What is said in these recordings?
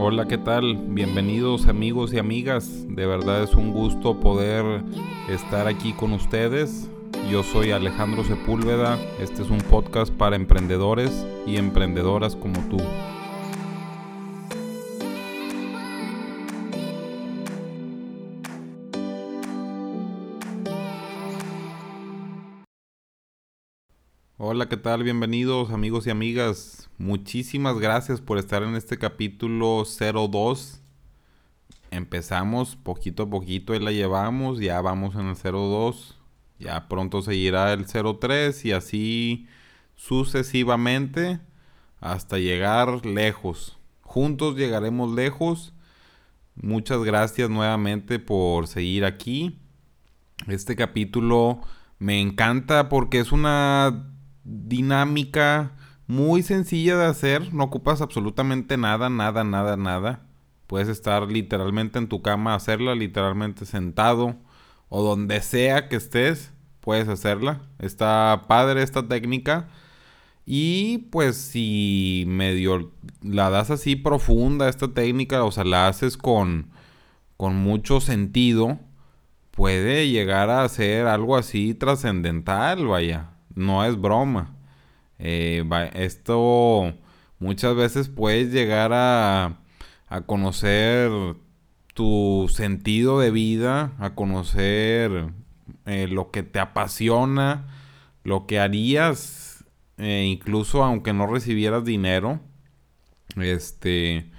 Hola, ¿qué tal? Bienvenidos amigos y amigas. De verdad es un gusto poder estar aquí con ustedes. Yo soy Alejandro Sepúlveda. Este es un podcast para emprendedores y emprendedoras como tú. Hola, ¿qué tal? Bienvenidos amigos y amigas. Muchísimas gracias por estar en este capítulo 02. Empezamos poquito a poquito y la llevamos, ya vamos en el 02. Ya pronto seguirá el 03 y así sucesivamente hasta llegar lejos. Juntos llegaremos lejos. Muchas gracias nuevamente por seguir aquí. Este capítulo me encanta porque es una dinámica muy sencilla de hacer. No ocupas absolutamente nada, nada, nada, nada. Puedes estar literalmente en tu cama, hacerla literalmente sentado o donde sea que estés, puedes hacerla. Está padre esta técnica. Y pues si medio la das así profunda esta técnica, o sea, la haces con, con mucho sentido, puede llegar a ser algo así trascendental, vaya no es broma. Eh, esto muchas veces puedes llegar a, a conocer tu sentido de vida, a conocer eh, lo que te apasiona, lo que harías, eh, incluso aunque no recibieras dinero. Este,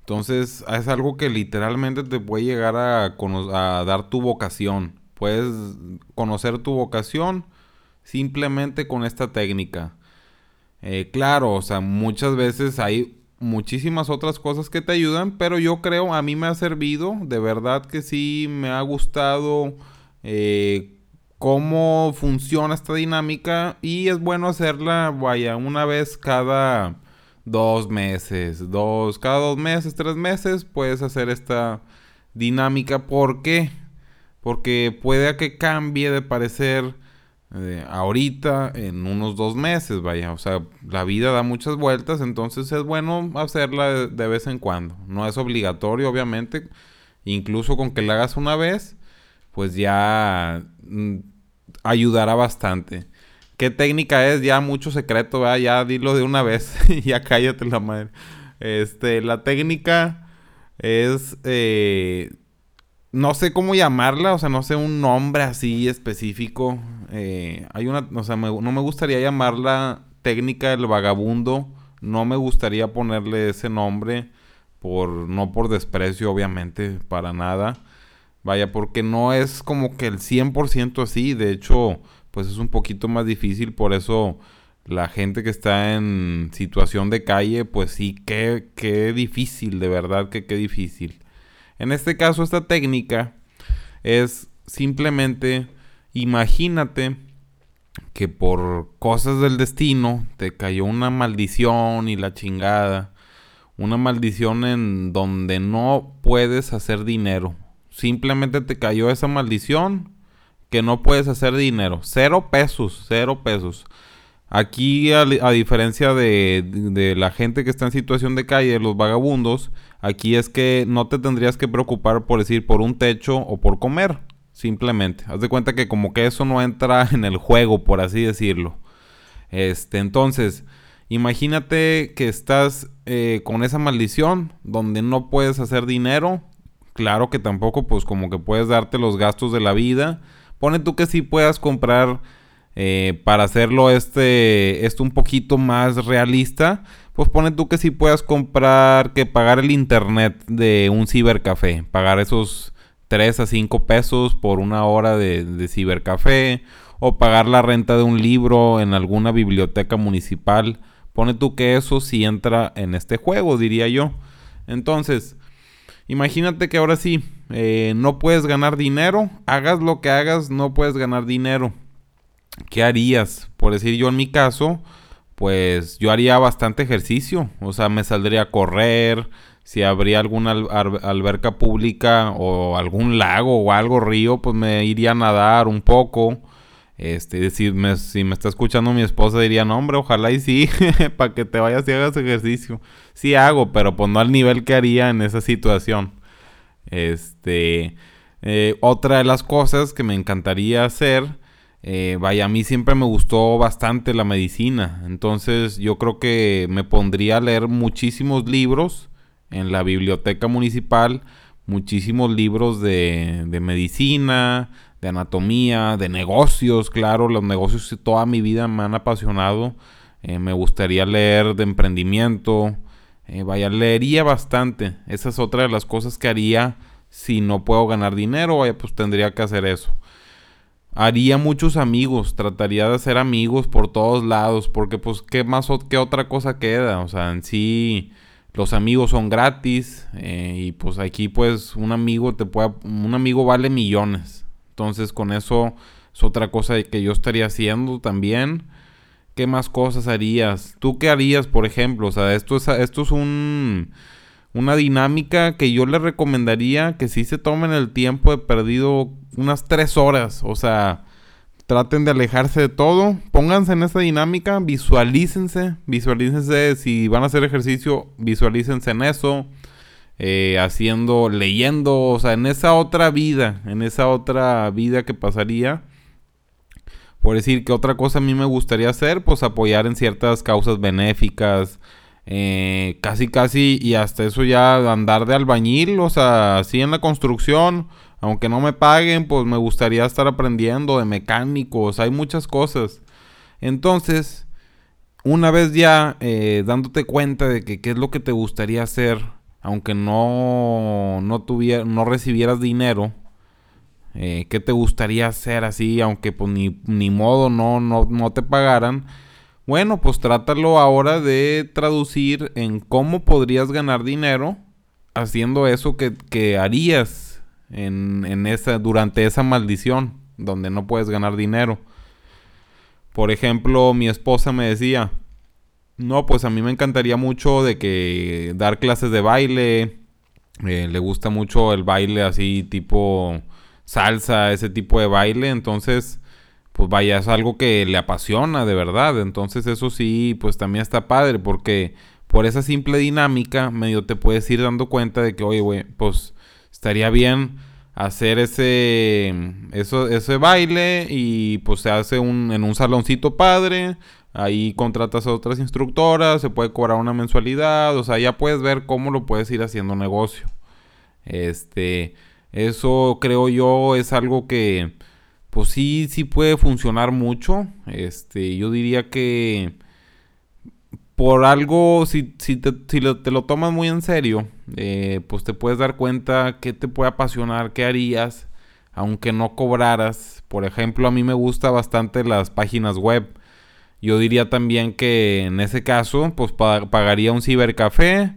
entonces es algo que literalmente te puede llegar a, a dar tu vocación. Puedes conocer tu vocación simplemente con esta técnica. Eh, claro, o sea, muchas veces hay muchísimas otras cosas que te ayudan, pero yo creo, a mí me ha servido, de verdad que sí, me ha gustado eh, cómo funciona esta dinámica y es bueno hacerla, vaya, una vez cada dos meses, dos, cada dos meses, tres meses, puedes hacer esta dinámica. ¿Por qué? Porque puede que cambie de parecer ahorita, en unos dos meses, vaya. O sea, la vida da muchas vueltas, entonces es bueno hacerla de, vez en cuando. No es obligatorio, obviamente. Incluso con que la hagas una vez, pues ya mm, ayudará bastante. ¿Qué técnica es? Ya mucho secreto, ¿verdad? Ya dilo de una vez. ya cállate la madre. Este, la técnica es eh, no sé cómo llamarla, o sea, no sé un nombre así específico. Eh, hay una, no me gustaría llamarla técnica del vagabundo. No me gustaría ponerle ese nombre por no por desprecio, obviamente, para nada. Vaya, porque no es como que el 100% así, de hecho, pues es un poquito más difícil, por eso la gente que está en situación de calle, pues sí, qué, qué difícil, de verdad que qué difícil. En este caso, esta técnica es simplemente imagínate que por cosas del destino te cayó una maldición y la chingada. Una maldición en donde no puedes hacer dinero. Simplemente te cayó esa maldición que no puedes hacer dinero. Cero pesos, cero pesos. Aquí, a, diferencia de, la gente que está en situación de calle, los vagabundos, aquí es que no te tendrías que preocupar por decir por un techo o por comer. Simplemente. Haz de cuenta que como que eso no entra en el juego, por así decirlo. Este, entonces, imagínate que estás eh, con esa maldición donde no puedes hacer dinero. Claro que tampoco, pues como que puedes darte los gastos de la vida. Pone tú que sí puedas comprar eh, para hacerlo este, esto un poquito más realista, pues pone tú que si puedas comprar, que pagar el internet de un cibercafé, pagar esos 3 a 5 pesos por una hora de, de cibercafé, o pagar la renta de un libro en alguna biblioteca municipal. Pone tú que eso sí entra en este juego, diría yo. Entonces, imagínate que ahora sí, eh, no puedes ganar dinero, hagas lo que hagas, no puedes ganar dinero. ¿qué harías? Por decir yo en mi caso, pues yo haría bastante ejercicio, o sea, me saldría a correr, si habría alguna alberca pública o algún lago o algo río, pues me iría a nadar un poco. Este, si me, si me está escuchando mi esposa diría, no hombre, ojalá y sí, para que te vayas y hagas ejercicio. Sí hago, pero pues no al nivel que haría en esa situación. Este, eh, otra de las cosas que me encantaría hacer, eh, vaya, a mí siempre me gustó bastante la medicina. Entonces yo creo que me pondría a leer muchísimos libros en la biblioteca municipal, muchísimos libros de, de medicina, de anatomía, de negocios, claro, los negocios toda mi vida me han apasionado. Eh, me gustaría leer de emprendimiento. Eh, vaya, leería bastante. Esa es otra de las cosas que haría si no puedo ganar dinero. Vaya, pues tendría que hacer eso. Haría muchos amigos, trataría de hacer amigos por todos lados, porque pues qué más, qué otra cosa queda. O sea, en sí los amigos son gratis eh, y pues aquí pues un amigo te puede, un amigo vale millones. Entonces con eso es otra cosa que yo estaría haciendo también. ¿Qué más cosas harías? ¿Tú qué harías, por ejemplo? O sea, esto es, esto es un, una dinámica que yo le recomendaría que si se tomen el tiempo de perdido unas tres horas. O sea, traten de alejarse de todo. Pónganse en esa dinámica, visualícense. Visualícense si van a hacer ejercicio, visualícense en eso. Eh, haciendo, leyendo, o sea, en esa otra vida, en esa otra vida que pasaría. Por decir que otra cosa a mí me gustaría hacer, pues apoyar en ciertas causas benéficas, eh, casi casi y hasta eso ya andar de albañil, o sea, así en la construcción, aunque no me paguen, pues me gustaría estar aprendiendo de mecánicos, hay muchas cosas. Entonces, una vez ya eh, dándote cuenta de que qué es lo que te gustaría hacer, aunque no, no, no recibieras dinero, eh, ¿qué te gustaría hacer así, aunque pues ni, ni modo no, no, no te pagaran? Bueno, pues trátalo ahora de traducir en cómo podrías ganar dinero haciendo eso que, que harías en, en esa, durante esa maldición, donde no puedes ganar dinero. Por ejemplo, mi esposa me decía, no, pues a mí me encantaría mucho de que dar clases de baile. Eh, le gusta mucho el baile así tipo salsa, ese tipo de baile. Entonces, pues vaya, es algo que le apasiona de verdad. Entonces eso sí, pues también está padre porque por esa simple dinámica medio te puedes ir dando cuenta de que, oye, güey, pues estaría bien hacer ese, eso, ese baile y pues se hace un, en un saloncito padre Ahí contratas a otras instructoras, se puede cobrar una mensualidad, o sea, ya puedes ver cómo lo puedes ir haciendo negocio. Este, eso creo yo es algo que, pues sí, sí puede funcionar mucho. Este, yo diría que por algo, si, si, te, lo, te, lo, tomas muy en serio, eh, pues te puedes dar cuenta qué te puede apasionar, qué harías, aunque no cobraras. Por ejemplo, a mí me gusta bastante las páginas web. Yo diría también que en ese caso, pues pagaría un cibercafé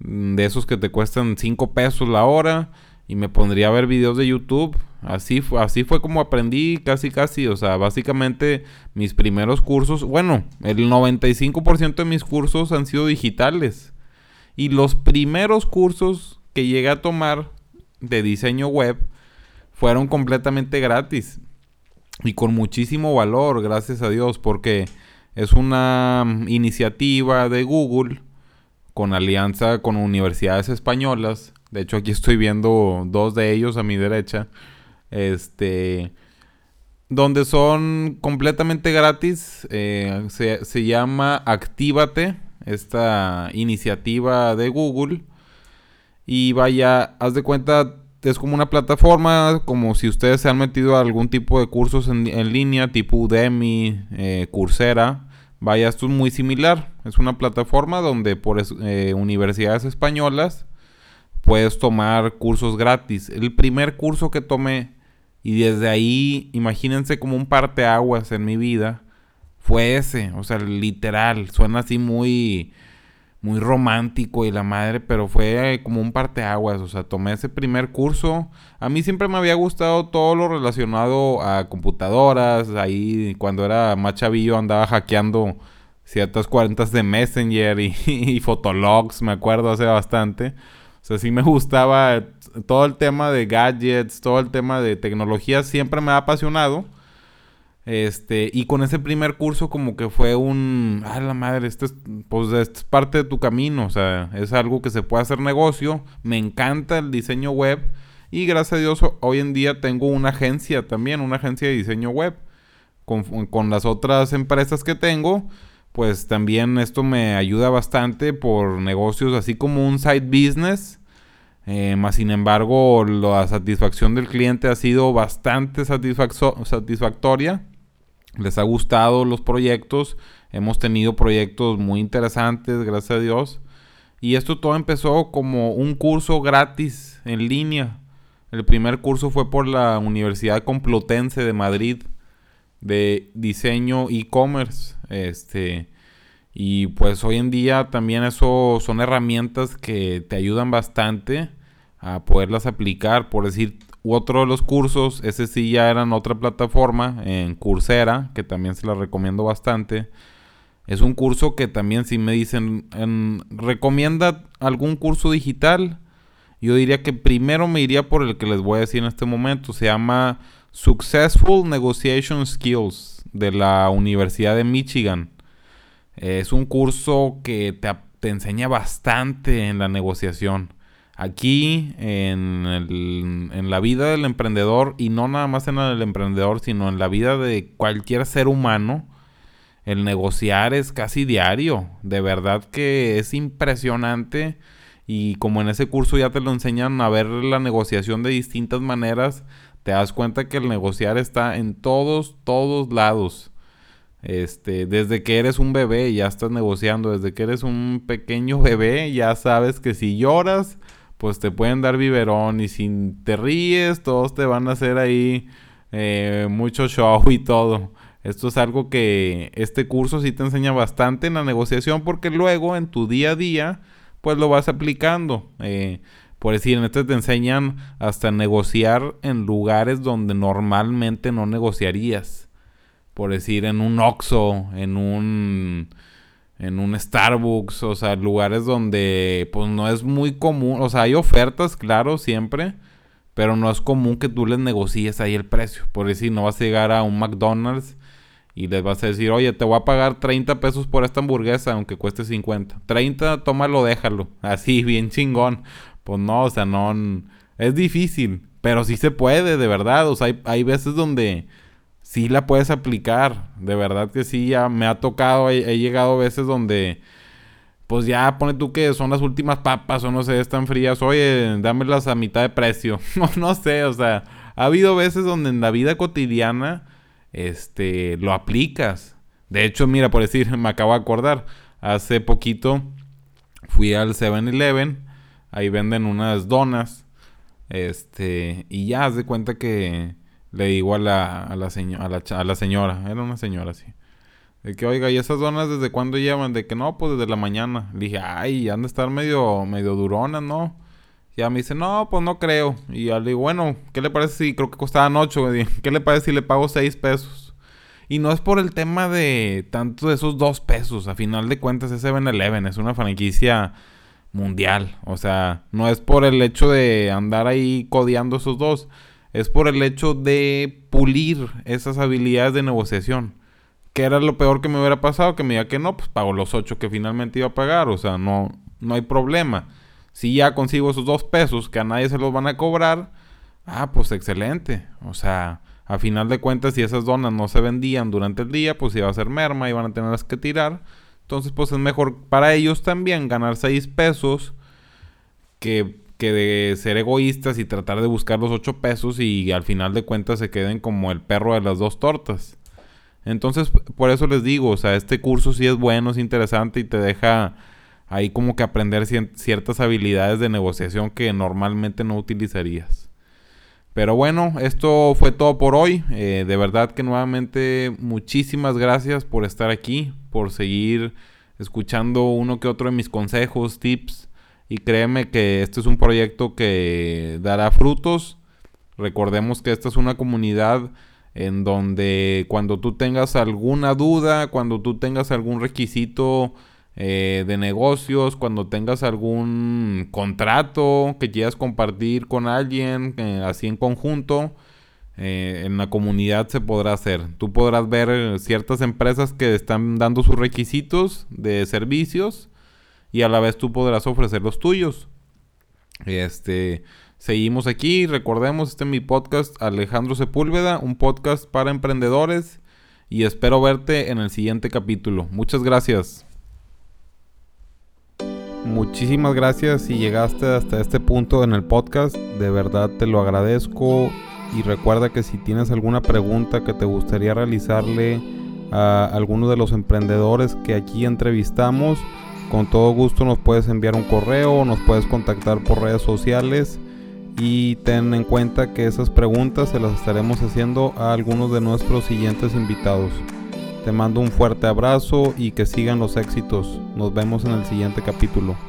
mm, de esos que te cuestan 5 pesos la hora y me pondría a ver videos de YouTube. Así, así fue como aprendí casi casi, o sea, básicamente mis primeros cursos, bueno, el 95% de mis cursos han sido digitales. Y los primeros cursos que llegué a tomar de diseño web fueron completamente gratis y con muchísimo valor, gracias a Dios, porque es una mm, iniciativa de Google con alianza con universidades españolas. De hecho, aquí estoy viendo dos de ellos a mi derecha. Este. Donde son completamente gratis. Eh, se, se, llama Actívate. Esta iniciativa de Google. Y vaya, haz de cuenta, es como una plataforma, como si ustedes se han metido a algún tipo de cursos en, línea, tipo Udemy, eh, Coursera. Vaya, esto es muy similar. Es una plataforma donde por eh, universidades españolas puedes tomar cursos gratis. El primer curso que tomé, y desde ahí, imagínense como un parteaguas en mi vida, fue ese. O sea, literal, suena así muy muy romántico y la madre, pero fue como un parteaguas, o sea, tomé ese primer curso. A mí siempre me había gustado todo lo relacionado a computadoras, ahí cuando era más chavillo andaba hackeando ciertas cuentas de Messenger y, y Fotologs, me acuerdo hace bastante. O sea, sí me gustaba todo el tema de gadgets, todo el tema de tecnología, siempre me ha apasionado. Este, y con ese primer curso como que fue un, ah, la madre, este es, pues es parte de tu camino, o sea, es algo que se puede hacer negocio, me encanta el diseño web y gracias a Dios hoy en día tengo una agencia también, una agencia de diseño web. Con, con las otras empresas que tengo, pues también esto me ayuda bastante por negocios así como un side business. Eh, más sin embargo, la satisfacción del cliente ha sido bastante satisfactoria les ha gustado los proyectos. Hemos tenido proyectos muy interesantes, gracias a Dios. Y esto todo empezó como un curso gratis en línea. El primer curso fue por la Universidad Complutense de Madrid de diseño e-commerce. Este, y pues hoy en día también eso son herramientas que te ayudan bastante a poderlas aplicar. Por decir, otro de los cursos, ese sí ya era en otra plataforma, en Coursera, que también se la recomiendo bastante. Es un curso que también si me dicen, ¿recomienda algún curso digital? Yo diría que primero me iría por el que les voy a decir en este momento. Se llama Successful Negotiation Skills de la Universidad de Michigan. Es un curso que te enseña bastante en la negociación. Aquí en, la vida del emprendedor, y no nada más en del emprendedor, sino en la vida de cualquier ser humano, el negociar es casi diario. De verdad que es impresionante. Y como en ese curso ya te lo enseñan a ver la negociación de distintas maneras, te das cuenta que el negociar está en todos, todos lados. Este, desde que eres un bebé ya estás negociando, desde que eres un pequeño bebé ya sabes que si lloras pues te pueden dar biberón y si te ríes, todos te van a hacer ahí eh, mucho show y todo. Esto es algo que este curso sí te enseña bastante en la negociación porque luego en tu día a día pues lo vas aplicando. Eh, por decir, en este te enseñan hasta negociar en lugares donde normalmente no negociarías. Por decir, en un Oxxo, en un en un Starbucks, o sea, lugares donde pues no es muy común, o sea, hay ofertas, claro, siempre, pero no es común que tú les negocies ahí el precio. Por decir, no vas a llegar a un McDonald's y les vas a decir, oye, te voy a pagar 30 pesos por esta hamburguesa, aunque cueste 50. 30, tómalo, déjalo. Así, bien chingón. Pues no, o sea, no... Es difícil, pero sí se puede, de verdad. O sea, hay, hay veces donde sí la puedes aplicar. De verdad que sí, ya me ha tocado, he, llegado a veces donde, pues ya pone tú que son las últimas papas o no sé, están frías, oye, dámelas a mitad de precio. no, no sé, o sea, ha habido veces donde en la vida cotidiana, este, lo aplicas. De hecho, mira, por decir, me acabo de acordar, hace poquito fui al 7-Eleven, ahí venden unas donas, este, y ya haz de cuenta que le digo a la, a la, señora, era una señora así. De que, oiga, ¿y esas donas desde cuándo llevan? De que no, pues desde la mañana. Le dije, ay, han de estar medio, medio duronas, ¿no? Y ya me dice, no, pues no creo. Y ya le digo, bueno, ¿qué le parece si creo que costaban ocho? ¿Qué le parece si le pago seis pesos? Y no es por el tema de tanto de esos dos pesos. A final de cuentas es 7-Eleven, es una franquicia mundial. O sea, no es por el hecho de andar ahí codeando esos dos es por el hecho de pulir esas habilidades de negociación. ¿Qué era lo peor que me hubiera pasado? Que me diga que no, pues pago los ocho que finalmente iba a pagar. O sea, no, no hay problema. Si ya consigo esos dos pesos que a nadie se los van a cobrar, ah, pues excelente. O sea, a final de cuentas, si esas donas no se vendían durante el día, pues iba a ser merma y van a tenerlas que tirar. Entonces, pues es mejor para ellos también ganar seis pesos que que de ser egoístas y tratar de buscar los ocho pesos y al final de cuentas se queden como el perro de las dos tortas. Entonces, por eso les digo, o sea, este curso sí es bueno, es interesante y te deja ahí como que aprender ciertas habilidades de negociación que normalmente no utilizarías. Pero bueno, esto fue todo por hoy. Eh, de verdad que nuevamente muchísimas gracias por estar aquí, por seguir escuchando uno que otro de mis consejos, tips y créeme que este es un proyecto que dará frutos. Recordemos que esta es una comunidad en donde cuando tú tengas alguna duda, cuando tú tengas algún requisito eh, de negocios, cuando tengas algún contrato que quieras compartir con alguien, eh, así en conjunto, eh, en la comunidad se podrá hacer. Tú podrás ver ciertas empresas que están dando sus requisitos de servicios y a la vez tú podrás ofrecer los tuyos. Este, seguimos aquí, recordemos, este es mi podcast Alejandro Sepúlveda, un podcast para emprendedores y espero verte en el siguiente capítulo. Muchas gracias. Muchísimas gracias si llegaste hasta este punto en el podcast, de verdad te lo agradezco y recuerda que si tienes alguna pregunta que te gustaría realizarle a alguno de los emprendedores que aquí entrevistamos, con todo gusto nos puedes enviar un correo, nos puedes contactar por redes sociales y ten en cuenta que esas preguntas se las estaremos haciendo a algunos de nuestros siguientes invitados. Te mando un fuerte abrazo y que sigan los éxitos. Nos vemos en el siguiente capítulo.